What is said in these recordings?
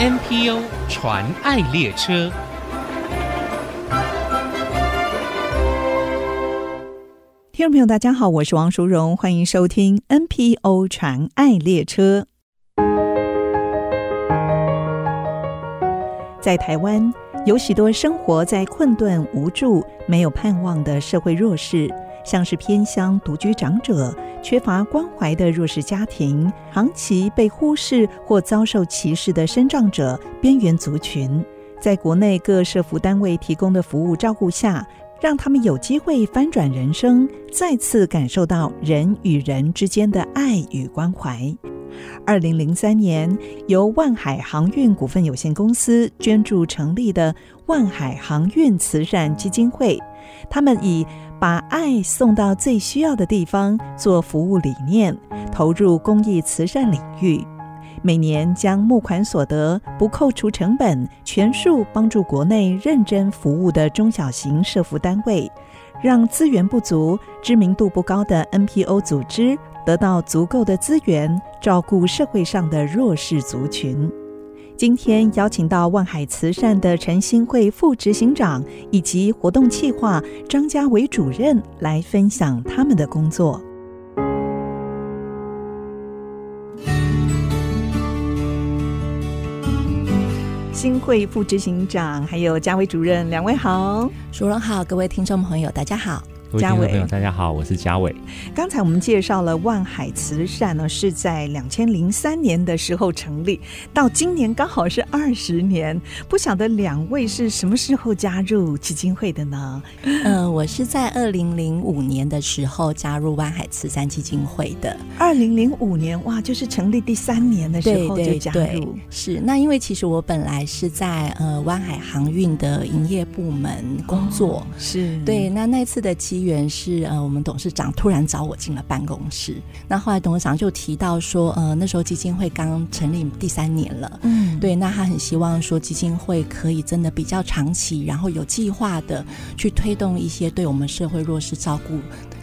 NPO 传爱列车，听众朋友，大家好，我是王淑荣，欢迎收听 NPO 传爱列车。在台湾，有许多生活在困顿、无助、没有盼望的社会弱势。像是偏乡独居长者、缺乏关怀的弱势家庭、长期被忽视或遭受歧视的身障者、边缘族群，在国内各社福单位提供的服务照顾下，让他们有机会翻转人生，再次感受到人与人之间的爱与关怀。二零零三年，由万海航运股份有限公司捐助成立的万海航运慈善基金会，他们以把爱送到最需要的地方做服务理念，投入公益慈善领域，每年将募款所得不扣除成本，全数帮助国内认真服务的中小型社福单位，让资源不足、知名度不高的 NPO 组织得到足够的资源，照顾社会上的弱势族群。今天邀请到万海慈善的陈新慧副执行长以及活动企划张家伟主任来分享他们的工作。金惠副执行长还有家伟主任，两位好，熟人好，各位听众朋友大家好。各位听众朋友，大家好，我是嘉伟。刚才我们介绍了万海慈善呢，是在两千零三年的时候成立，到今年刚好是二十年。不晓得两位是什么时候加入基金会的呢？嗯、呃，我是在二零零五年的时候加入万海慈善基金会的。二零零五年，哇，就是成立第三年的时候就加入。对对对，是。那因为其实我本来是在呃万海航运的营业部门工作，哦、是对。那那次的机缘是呃，我们董事长突然找我进了办公室。那后来董事长就提到说，呃，那时候基金会刚成立第三年了，嗯，对，那他很希望说基金会可以真的比较长期，然后有计划的去推动一些对我们社会弱势照顾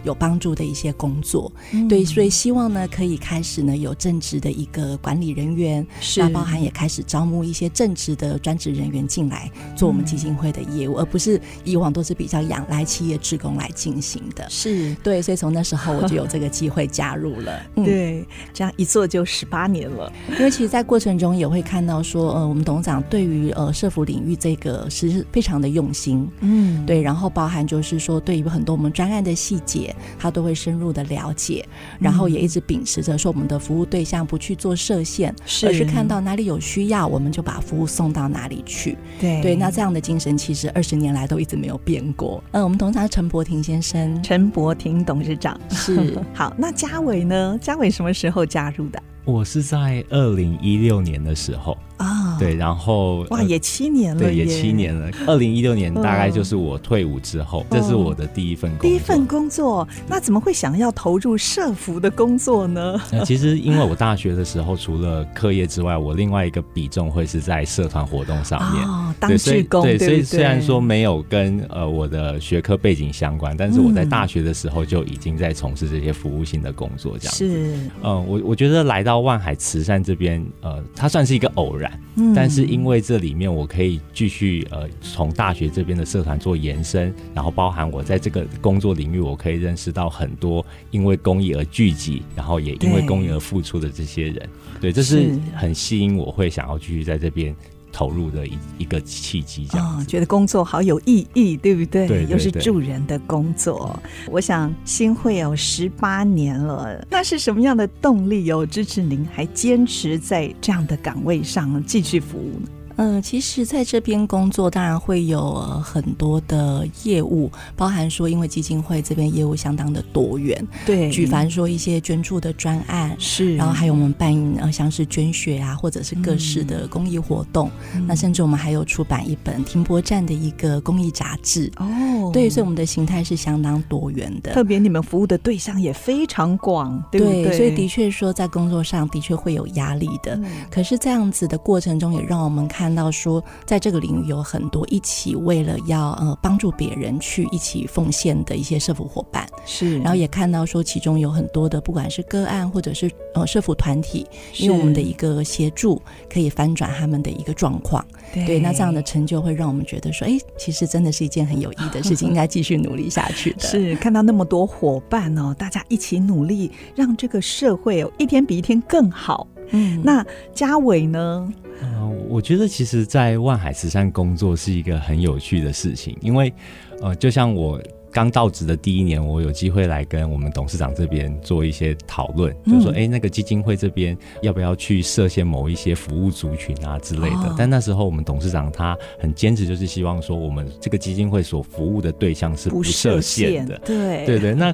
有帮助的一些工作，嗯，对，所以希望呢可以开始呢有正职的一个管理人员，是，那包含也开始招募一些正职的专职人员进来做我们基金会的业务，嗯，而不是以往都是比较仰赖企业职工来进行的。是对，所以从那时候我就有这个机会加入了。嗯，对，这样一做就十八年了。因为其实，在过程中也会看到说，呃，我们董事长对于呃社服领域这个是非常的用心。嗯，对，然后包含就是说，对于很多我们专案的细节，他都会深入的了解，然后也一直秉持着说，我们的服务对象不去做设限，是而是看到哪里有需要，我们就把服务送到哪里去。对对，那这样的精神其实二十年来都一直没有变过。嗯、呃，我们董事长陈伯廷先生。陈伯廷董事长是 好，那嘉伟呢？嘉伟什么时候加入的？我是在二零一六年的时候。啊，对，然后哇，也七年了，对，也七年了。二零一六年大概就是我退伍之后，这是我的第一份工作。第一份工作，那怎么会想要投入社服的工作呢？那其实因为我大学的时候，除了课业之外，我另外一个比重会是在社团活动上面。哦，当志工，对，所以虽然说没有跟呃我的学科背景相关，但是我在大学的时候就已经在从事这些服务性的工作，这样子。是，嗯，我我觉得来到万海慈善这边，呃，它算是一个偶然。但是因为这里面我可以继续呃从大学这边的社团做延伸，然后包含我在这个工作领域，我可以认识到很多因为公益而聚集，然后也因为公益而付出的这些人，对，对，这是。很吸引我会想要继续在这边投入的一一个契机，这样觉得工作好有意义，对不对？对，对，对，又是助人的工作。我想新会有十八年了，那是什么样的动力有支持您还坚持在这样的岗位上继续服务呢？嗯，其实在这边工作，当然会有很多的业务，包含说，因为基金会这边业务相当的多元，对，举凡说一些捐助的专案是，然后还有我们办呃像是捐血啊，或者是各式的公益活动，嗯、那甚至我们还有出版一本停泊站的一个公益杂志哦，哦，对，所以我们的形态是相当多元的。特别你们服务的对象也非常广，对不对？对，所以的确说在工作上的确会有压力的。嗯、可是这样子的过程中，也让我们看到说，在这个领域有很多一起为了要呃帮助别人去一起奉献的一些社福伙伴。是，然后也看到说，其中有很多的不管是个案或者是呃社福团体，因为我们的一个协助，可以翻转他们的一个状况。对，对，那这样的成就会让我们觉得说，哎，其实真的是一件很有意义的事情，应该继续努力下去的。是，看到那么多伙伴哦，大家一起努力，让这个社会哦一天比一天更好。嗯，那嘉伟呢？嗯，我觉得其实，在万海慈善工作是一个很有趣的事情，因为呃，就像我。刚到职的第一年，我有机会来跟我们董事长这边做一些讨论，嗯、就是说，哎，那个基金会这边要不要去设限某一些服务族群啊之类的？哦、但那时候我们董事长他很坚持，就是希望说，我们这个基金会所服务的对象是不设限的。限对对对，那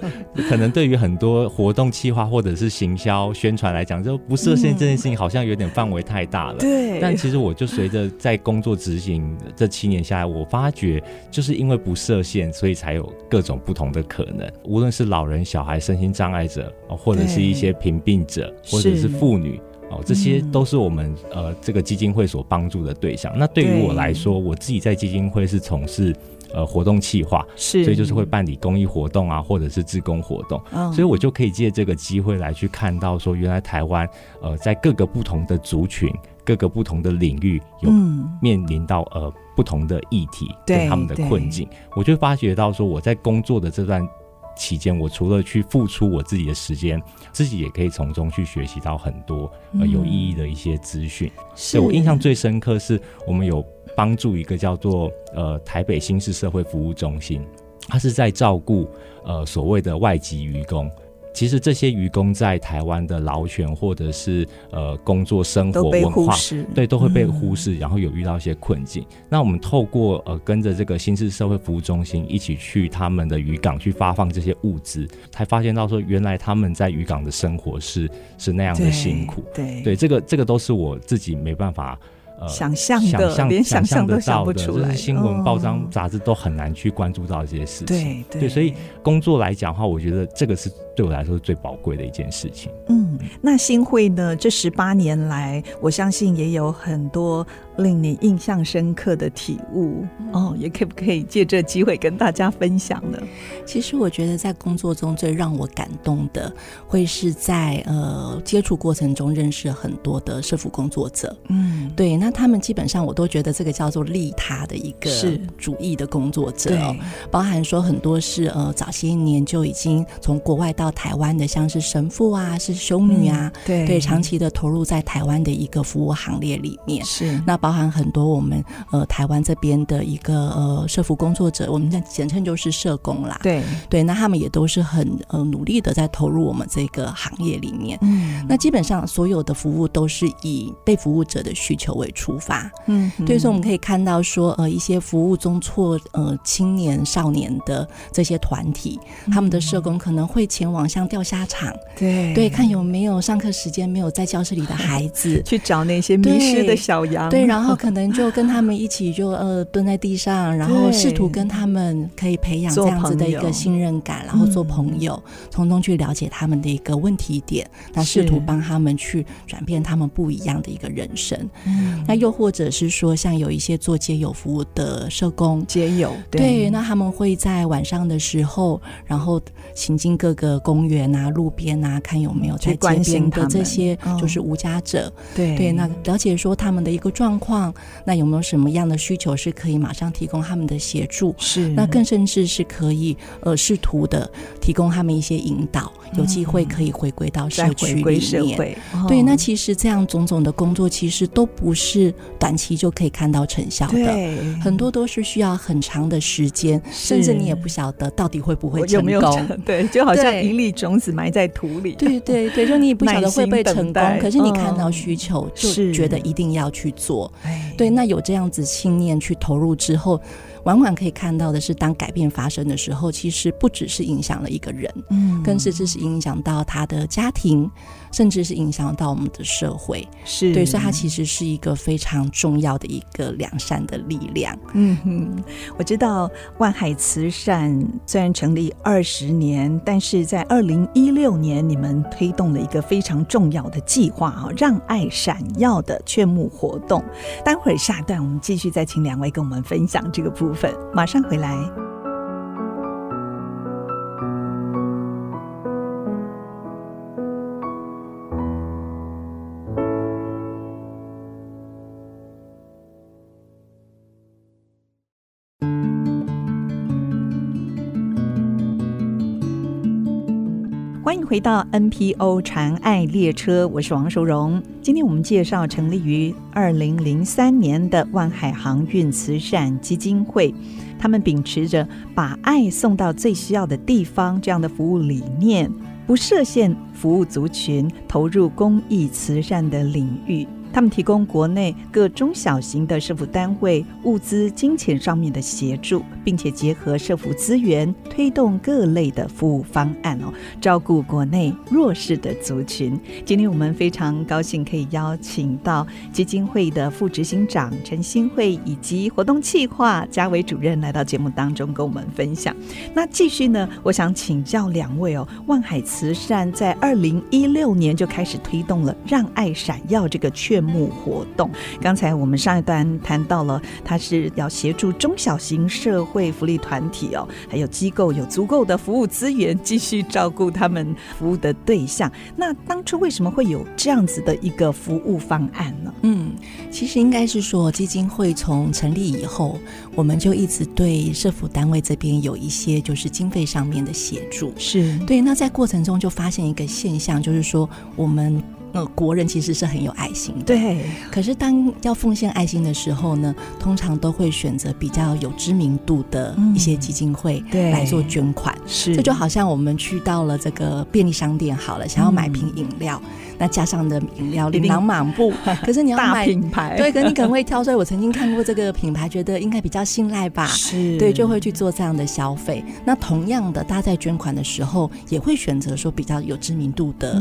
可能对于很多活动计划或者是行销宣传来讲，就不设限这件事情好像有点范围太大了。对、嗯。但其实我就随着在工作执行这七年下来，我发觉就是因为不设限，所以才有。各种不同的可能，无论是老人、小孩、身心障碍者，或者是一些贫病者，或者是妇女，哦，这些都是我们呃这个基金会所帮助的对象。那对于我来说，我自己在基金会是从事呃活动企划，是，所以就是会办理公益活动啊，或者是志工活动，所以我就可以借这个机会来去看到说，原来台湾呃在各个不同的族群。各个不同的领域有面临到呃不同的议题跟他们的困境，我就发觉到说，我在工作的这段期间，我除了去付出我自己的时间，自己也可以从中去学习到很多呃有意义的一些资讯。所以我印象最深刻是我们有帮助一个叫做呃台北新市社会服务中心，他是在照顾呃所谓的外籍渔工。其实这些渔工在台湾的劳权或者是呃工作生活文化，对，都会被忽视，然后有遇到一些困境。嗯、那我们透过呃跟着这个新式社会服务中心一起去他们的渔港去发放这些物资，才发现到说原来他们在渔港的生活是是那样的辛苦。对这个这个都是我自己没办法。呃，想象的，想象连想象都想不出来，就是新闻、报章、杂志都很难去关注到这些事情。对，所以工作来讲的话，我觉得这个是对我来说是最宝贵的一件事情。嗯，那新会呢？这十八年来，我相信也有很多。令你印象深刻的体悟哦，也可不可以借这机会跟大家分享呢？其实我觉得在工作中最让我感动的，会是在呃接触过程中认识很多的社福工作者。嗯，对，那他们基本上我都觉得这个叫做利他的一个主义的工作者哦，包含说很多是呃早些年就已经从国外到台湾的，像是神父啊，是修女啊，嗯、对对，长期的投入在台湾的一个服务行列里面。是那。包含很多我们呃台湾这边的一个呃社服工作者，我们的简称就是社工啦。对对，那他们也都是很呃努力的在投入我们这个行业里面。嗯，那基本上所有的服务都是以被服务者的需求为出发。嗯，对，所以我们可以看到说呃一些服务中错呃青年少年的这些团体，他们的社工可能会前往像钓虾场，对对，看有没有上课时间没有在教室里的孩子，去找那些迷失的小羊。对。然后 可能就跟他们一起就呃蹲在地上，然后试图跟他们可以培养这样子的一个信任感，然后做朋友，从中去了解他们的一个问题点，那试图帮他们去转变他们不一样的一个人生。那又或者是说，像有一些做街友服务的社工，街友对，对，那他们会在晚上的时候，然后行经各个公园啊、路边啊，看有没有在街边的这些就是无家者，对。对，那了解说他们的一个状况。那有没有什么样的需求是可以马上提供他们的协助？是，那更甚至是可以呃试图的提供他们一些引导，嗯、有机会可以回归到社区里面。哦、对，那其实这样种种的工作，其实都不是短期就可以看到成效的，对。很多都是需要很长的时间，甚至你也不晓得到底会不会成功。有有对，就好像一粒种子埋在土里，对对对，就你也不晓得会不会成功，可是你看到需求，嗯、就觉得一定要去做。对，那有这样子信念去投入之后，往往可以看到的是，当改变发生的时候，其实不只是影响了一个人，嗯，更是这是影响到他的家庭。甚至是影响到我们的社会，是对，所以它其实是一个非常重要的一个良善的力量。嗯哼，我知道万海慈善虽然成立二十年，但是在二零一六年，你们推动了一个非常重要的计划啊，让爱闪耀的劝募活动。待会儿下一段我们继续再请两位跟我们分享这个部分，马上回来。回到 NPO 传爱列车，我是王淑荣。今天我们介绍成立于二零零三年的万海航运慈善基金会，他们秉持着把爱送到最需要的地方这样的服务理念，不设限服务族群，投入公益慈善的领域。他们提供国内各中小型的社福单位物资、金钱上面的协助，并且结合社福资源，推动各类的服务方案哦，照顾国内弱势的族群。今天我们非常高兴可以邀请到基金会的副执行长陈新慧以及活动企划嘉维主任来到节目当中跟我们分享。那继续呢，我想请教两位哦，万海慈善在二零一六年就开始推动了“让爱闪耀”这个劝募活动，刚才我们上一段谈到了，它是要协助中小型社会福利团体哦，还有机构有足够的服务资源，继续照顾他们服务的对象。那当初为什么会有这样子的一个服务方案呢？嗯，其实应该是说，基金会从成立以后，我们就一直对社福单位这边有一些就是经费上面的协助。是对，那在过程中就发现一个现象，就是说我们。呃，国人其实是很有爱心的，对。可是当要奉献爱心的时候呢，通常都会选择比较有知名度的一些基金会来做捐款。嗯、是，这就好像我们去到了这个便利商店，好了，想要买瓶饮料。嗯那加上的饮料琳琅满目，可是你要买大品牌，对，可是你可能会挑。所以我曾经看过这个品牌，觉得应该比较信赖吧，是，对，就会去做这样的消费。那同样的，大家在捐款的时候，也会选择说比较有知名度的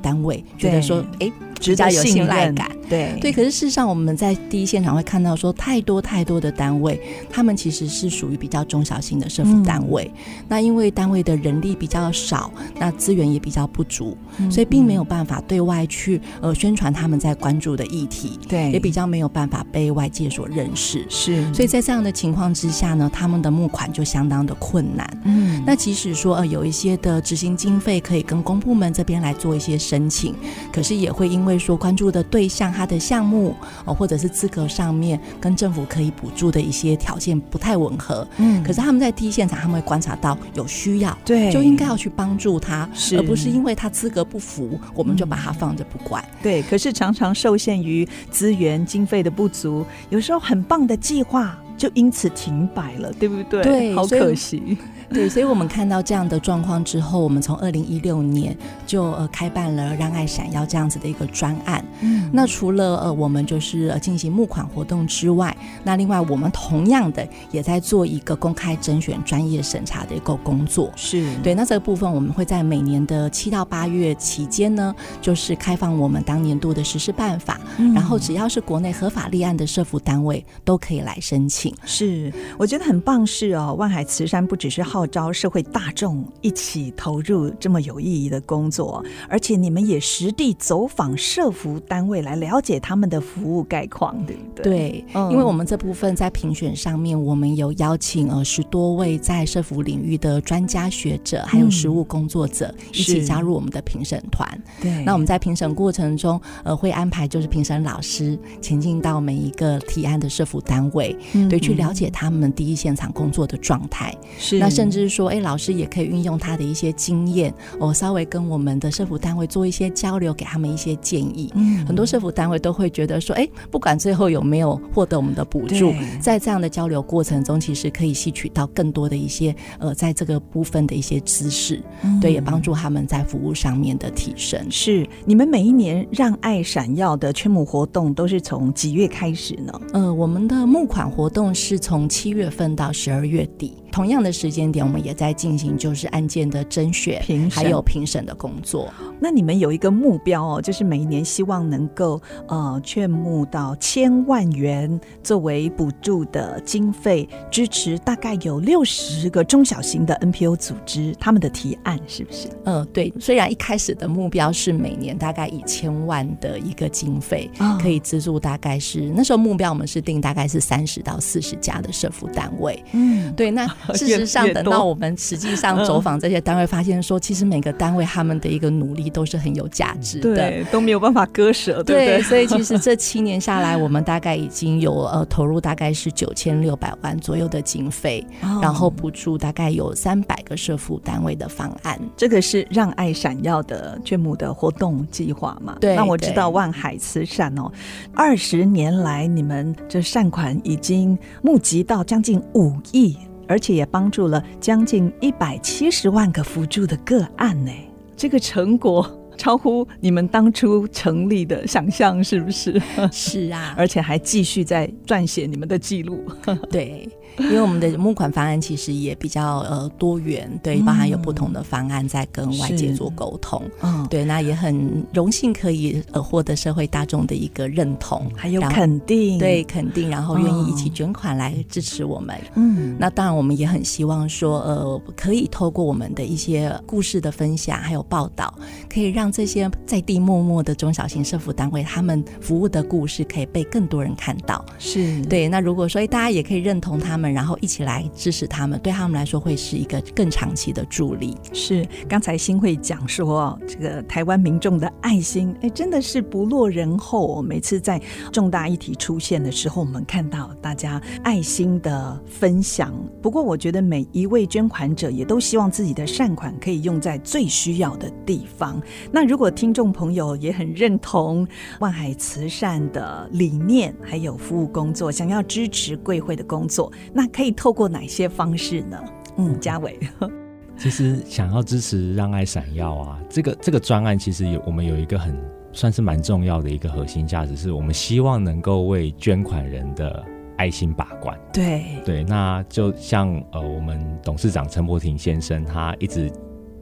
单位，嗯、觉得说，哎。比较有信赖感，对对。可是事实上，我们在第一现场会看到说，太多太多的单位，他们其实是属于比较中小型的社福单位。嗯、那因为单位的人力比较少，那资源也比较不足，嗯、所以并没有办法对外去呃宣传他们在关注的议题，对，也比较没有办法被外界所认识。是，所以在这样的情况之下呢，他们的募款就相当的困难。嗯，那即使说呃有一些的执行经费可以跟公部门这边来做一些申请，可是也会因为会说关注的对象，他的项目哦，或者是资格上面跟政府可以补助的一些条件不太吻合，嗯，可是他们在第一现场，他们会观察到有需要，对，就应该要去帮助他，是而不是因为他资格不符，我们就把他放着不管，对。可是常常受限于资源经费的不足，有时候很棒的计划就因此停摆了，对不对？对，好可惜。对，所以我们看到这样的状况之后，我们从二零一六年就呃开办了“让爱闪耀”这样子的一个专案。嗯，那除了呃我们就是呃进行募款活动之外，那另外我们同样的也在做一个公开甄选、专业审查的一个工作。是对，那这个部分我们会在每年的七到八月期间呢，就是开放我们当年度的实施办法，嗯、然后只要是国内合法立案的社福单位都可以来申请。是，我觉得很棒是哦，万海慈善不只是好。号召社会大众一起投入这么有意义的工作，而且你们也实地走访社服单位来了解他们的服务概况，对不对？对，因为我们这部分在评选上面，我们有邀请呃十多位在社服领域的专家学者，还有实务工作者一起加入我们的评审团。对，那我们在评审过程中，呃，会安排就是评审老师前进到每一个提案的社服单位，对，去了解他们第一现场工作的状态。是，那甚至。就是说，哎，老师也可以运用他的一些经验，我稍微跟我们的社福单位做一些交流，给他们一些建议。嗯，很多社福单位都会觉得说，哎，不管最后有没有获得我们的补助，在这样的交流过程中，其实可以吸取到更多的一些呃，在这个部分的一些知识，嗯、对，也帮助他们在服务上面的提升。是，你们每一年让爱闪耀的圈募活动都是从几月开始呢？呃，我们的募款活动是从七月份到十二月底。同样的时间点，我们也在进行就是案件的甄选、还有评审的工作。那你们有一个目标哦，就是每年希望能够呃劝募到千万元作为补助的经费，支持大概有六十个中小型的 NPO 组织他们的提案，是不是？嗯、呃，对。虽然一开始的目标是每年大概一千万的一个经费，哦、可以资助大概是那时候目标我们是定大概是三十到四十家的社福单位。嗯，对。那 事实上，等到我们实际上走访这些单位，发现说，其实每个单位他们的一个努力都是很有价值的，对，都没有办法割舍，对不对？所以其实这七年下来，我们大概已经有呃投入大概是九千六百万左右的经费，然后补助大概有三百个社福单位的方案。这个是让爱闪耀的劝募的活动计划嘛？对。那我知道万海慈善哦，二十年来你们这善款已经募集到将近五亿。而且也帮助了将近一百七十万个辅助的个案呢，这个成果 超乎你们当初成立的想象，是不是？是啊，而且还继续在撰写你们的记录。对。因为我们的募款方案其实也比较呃多元，对，包含有不同的方案在跟外界做沟通，嗯，对，那也很荣幸可以呃获得社会大众的一个认同，还有肯定，对，肯定，然后愿意一起捐款来支持我们，嗯，那当然我们也很希望说，呃，可以透过我们的一些故事的分享还有报道，可以让这些在地默默的中小型社服单位他们服务的故事可以被更多人看到，是。对。那如果说大家也可以认同他们。们然后一起来支持他们，对他们来说会是一个更长期的助力。是，刚才新会讲说，这个台湾民众的爱心，哎，真的是不落人后。每次在重大议题出现的时候，我们看到大家爱心的分享。不过，我觉得每一位捐款者也都希望自己的善款可以用在最需要的地方。那如果听众朋友也很认同万海慈善的理念，还有服务工作，想要支持贵会的工作，那可以透过哪些方式呢？嗯，嘉伟，其实想要支持让爱闪耀啊，这个这个专案其实有我们有一个很算是蛮重要的一个核心价值，是我们希望能够为捐款人的爱心把关。对对，那就像呃，我们董事长陈柏廷先生他一直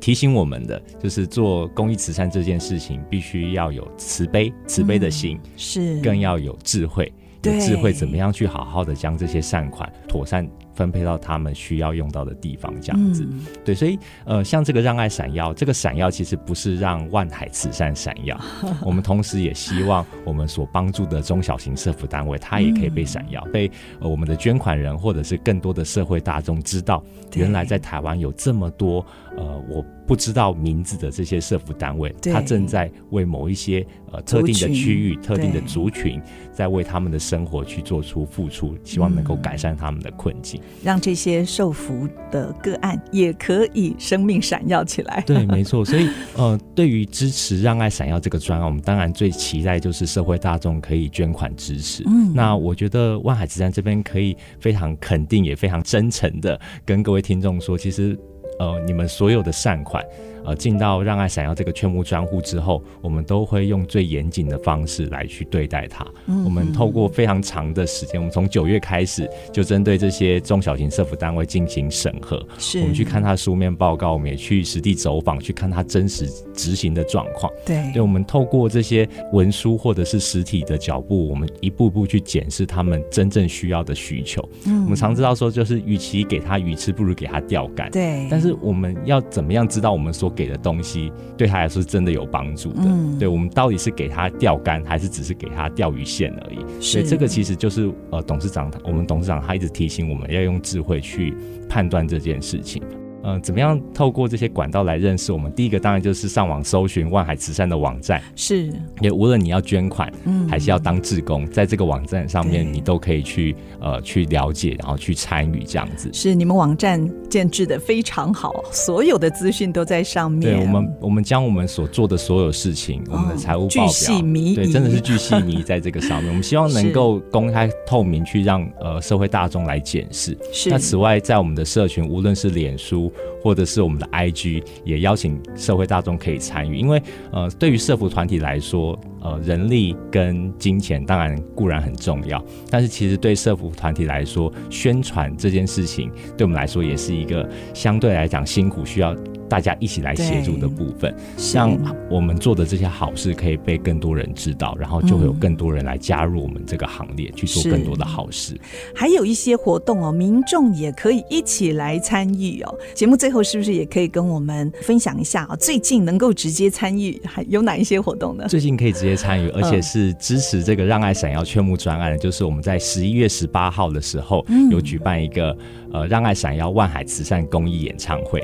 提醒我们的，就是做公益慈善这件事情，必须要有慈悲慈悲的心，嗯、是更要有智慧。有智慧，怎么样去好好的将这些善款妥善分配到他们需要用到的地方？这样子，嗯、对，所以呃，像这个让爱闪耀，这个闪耀其实不是让万海慈善闪耀，我们同时也希望我们所帮助的中小型社福单位，它也可以被闪耀，嗯、被呃我们的捐款人或者是更多的社会大众知道，原来在台湾有这么多呃我。不知道名字的这些社服单位，他正在为某一些呃特定的区域、特定的族群，在为他们的生活去做出付出，希望能够改善他们的困境，让这些受福的个案也可以生命闪耀起来。对，没错。所以呃，对于支持让爱闪耀这个专案，我们当然最期待就是社会大众可以捐款支持。嗯，那我觉得万海慈善这边可以非常肯定，也非常真诚的跟各位听众说，其实。呃，你们所有的善款。呃，进到让爱闪耀这个劝募专户之后，我们都会用最严谨的方式来去对待它。嗯、我们透过非常长的时间，我们从九月开始就针对这些中小型社服单位进行审核。是，我们去看他书面报告，我们也去实地走访，去看他真实执行的状况。对，对，我们透过这些文书或者是实体的脚步，我们一步步去检视他们真正需要的需求。嗯，我们常知道说，就是与其给他鱼吃，不如给他钓竿。对，但是我们要怎么样知道我们所给的东西对他来说是真的有帮助的。嗯，对，我们到底是给他钓竿，还是只是给他钓鱼线而已？所以这个其实就是呃，董事长，我们董事长他一直提醒我们要用智慧去判断这件事情。嗯、呃，怎么样透过这些管道来认识我们？第一个当然就是上网搜寻万海慈善的网站，是。也无论你要捐款，嗯，还是要当志工，在这个网站上面，你都可以去呃去了解，然后去参与这样子。是，你们网站建制的非常好，所有的资讯都在上面。对，我们，我们将我们所做的所有事情，哦、我们的财务报表，对，真的是巨细靡在这个上面。我们希望能够公开透明，去让呃社会大众来检视。是。那此外，在我们的社群，无论是脸书。或者是我们的 IG，也邀请社会大众可以参与。因为呃，对于社服团体来说，呃，人力跟金钱当然固然很重要，但是其实对社福团体来说，宣传这件事情对我们来说也是一个相对来讲辛苦，需要大家一起来协助的部分。像我们做的这些好事可以被更多人知道，然后就会有更多人来加入我们这个行列，嗯、去做更多的好事。还有一些活动哦，民众也可以一起来参与哦。节目最后是不是也可以跟我们分享一下啊？最近能够直接参与还有哪一些活动呢？最近可以直接。参与，而且是支持这个让爱闪耀劝募专案的，就是我们在十一月十八号的时候有举办一个呃让爱闪耀万海慈善公益演唱会，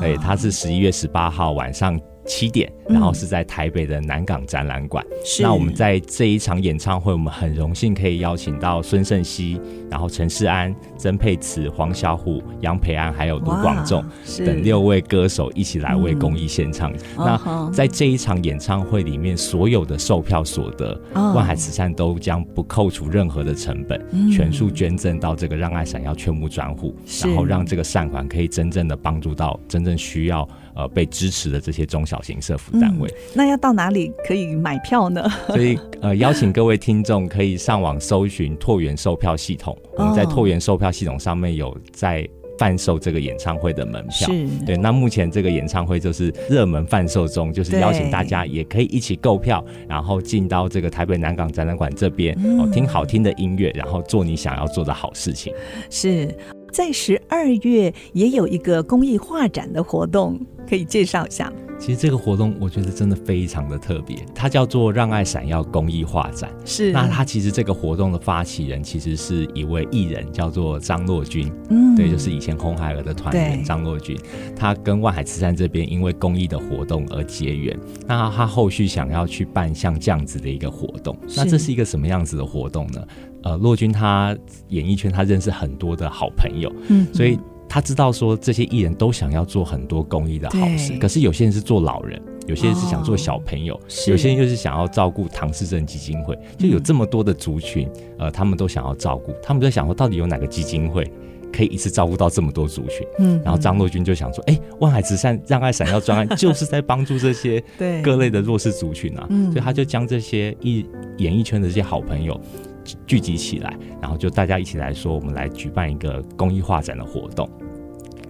对，它是十一月十八号晚上。七点，然后是在台北的南港展览馆。是、嗯。那我们在这一场演唱会，我们很荣幸可以邀请到孙盛熙，然后陈世安、曾沛慈、黄小虎、杨培安，还有卢广仲等六位歌手一起来为公益献唱。嗯、那在这一场演唱会里面，所有的售票所得，哦、万海慈善都将不扣除任何的成本，嗯、全数捐赠到这个让爱闪耀劝募专户，然后让这个善款可以真正的帮助到真正需要。呃，被支持的这些中小型社服单位，嗯，那要到哪里可以买票呢？所以，呃，邀请各位听众可以上网搜寻拓元售票系统。我们在拓元售票系统上面有在贩售这个演唱会的门票。对，那目前这个演唱会就是热门贩售中，就是邀请大家也可以一起购票，然后进到这个台北南港展览馆这边，哦，听好听的音乐，然后做你想要做的好事情。是。在十二月也有一个公益画展的活动，可以介绍一下。其实这个活动我觉得真的非常的特别，它叫做“让爱闪耀公益画展”。是，那它其实这个活动的发起人其实是一位艺人，叫做张若均。嗯，对，就是以前红孩儿的团员张若均。他跟万海慈善这边因为公益的活动而结缘，那他后续想要去办像这样子的一个活动。那这是一个什么样子的活动呢？呃，若君他演艺圈他认识很多的好朋友，嗯，所以他知道说这些艺人都想要做很多公益的好事，可是有些人是做老人，有些人是想做小朋友，哦、有些人又是想要照顾唐氏症基金会，就有这么多的族群，呃，他们都想要照顾，他们在想说，到底有哪个基金会可以一次照顾到这么多族群？嗯，然后张若昀就想说，哎、欸，万海慈善让爱闪耀专案 就是在帮助这些各类的弱势族群啊，所以他就将这些艺演艺圈的这些好朋友。聚集起来，然后就大家一起来说，我们来举办一个公益画展的活动，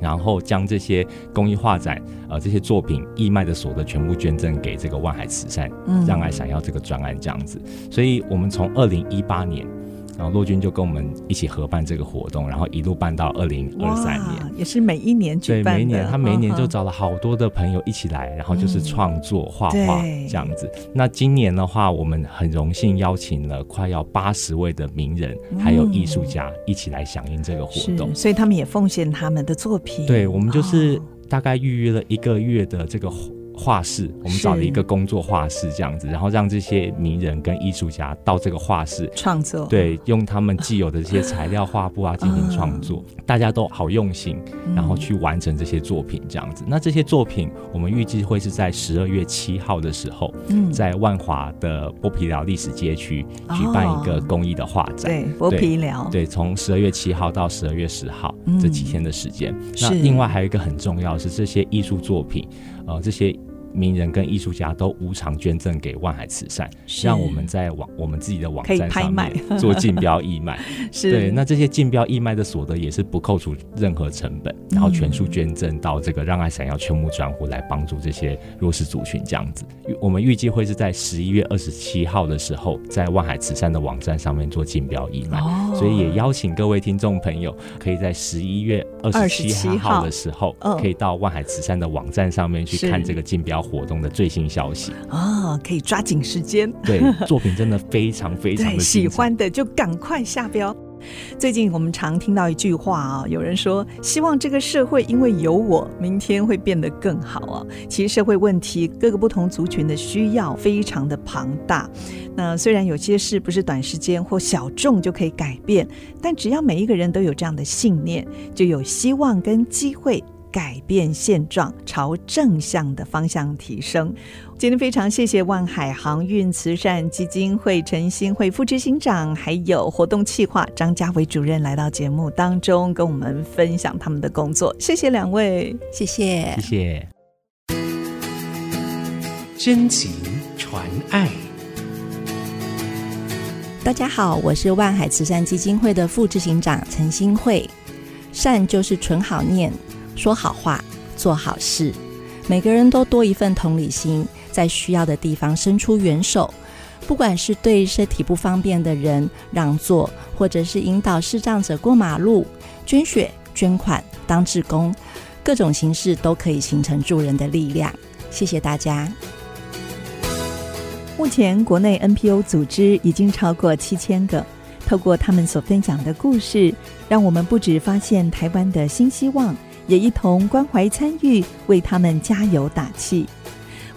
然后将这些公益画展呃这些作品义卖的所得全部捐赠给这个万海慈善，嗯、让爱闪耀这个专案这样子。所以我们从二零一八年。然后陆军就跟我们一起合办这个活动，然后一路办到二零二三年，也是每一年举办的。对，每一年他每一年就找了好多的朋友一起来，然后就是创作画画这样子。那今年的话，我们很荣幸邀请了快要八十位的名人还有艺术家一起来响应这个活动，所以他们也奉献他们的作品。对，我们就是大概预约了一个月的这个。画室，我们找了一个工作画室这样子，然后让这些名人跟艺术家到这个画室创作，对，用他们既有的这些材料、画布啊进行创作，大家都好用心，然后去完成这些作品这样子。那这些作品，我们预计会是在十二月七号的时候，在万华的剥皮寮历史街区举办一个公益的画展。对，剥皮寮，对，从十二月七号到十二月十号这几天的时间。那另外还有一个很重要的是这些艺术作品，呃，这些。名人跟艺术家都无偿捐赠给万海慈善，让我们在网我们自己的网站上面做竞标义卖。是对，那这些竞标义卖的所得也是不扣除任何成本，然后全数捐赠到这个让爱闪耀全募专户来帮助这些弱势族群。这样子，我们预计会是在十一月二十七号的时候，在万海慈善的网站上面做竞标义卖。哦、所以也邀请各位听众朋友，可以在十一月二十七号的时候，可以到万海慈善的网站上面去看这个竞标。活动的最新消息啊、哦，可以抓紧时间。对，作品真的非常非常的喜欢的，就赶快下标。最近我们常听到一句话啊，有人说希望这个社会因为有我，明天会变得更好啊。其实社会问题，各个不同族群的需要非常的庞大。那虽然有些事不是短时间或小众就可以改变，但只要每一个人都有这样的信念，就有希望跟机会。改变现状，朝正向的方向提升。今天非常谢谢万海航运慈善基金会陈新慧副执行长，还有活动企划张家伟主任来到节目当中，跟我们分享他们的工作。谢谢两位，谢谢，谢谢。真情传爱。大家好，我是万海慈善基金会的副执行长陈新慧。善就是存好念，说好话，做好事。每个人都多一份同理心，在需要的地方伸出援手。不管是对身体不方便的人让座，或者是引导视障者过马路、捐血、捐款、当志工，各种形式都可以形成助人的力量。谢谢大家。目前国内 NPO 组织已经超过七千个。透过他们所分享的故事，让我们不止发现台湾的新希望，也一同关怀参与，为他们加油打气。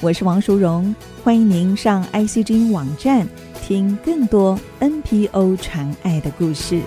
我是王淑荣，欢迎您上 ICG 网站听更多 NPO 传爱的故事。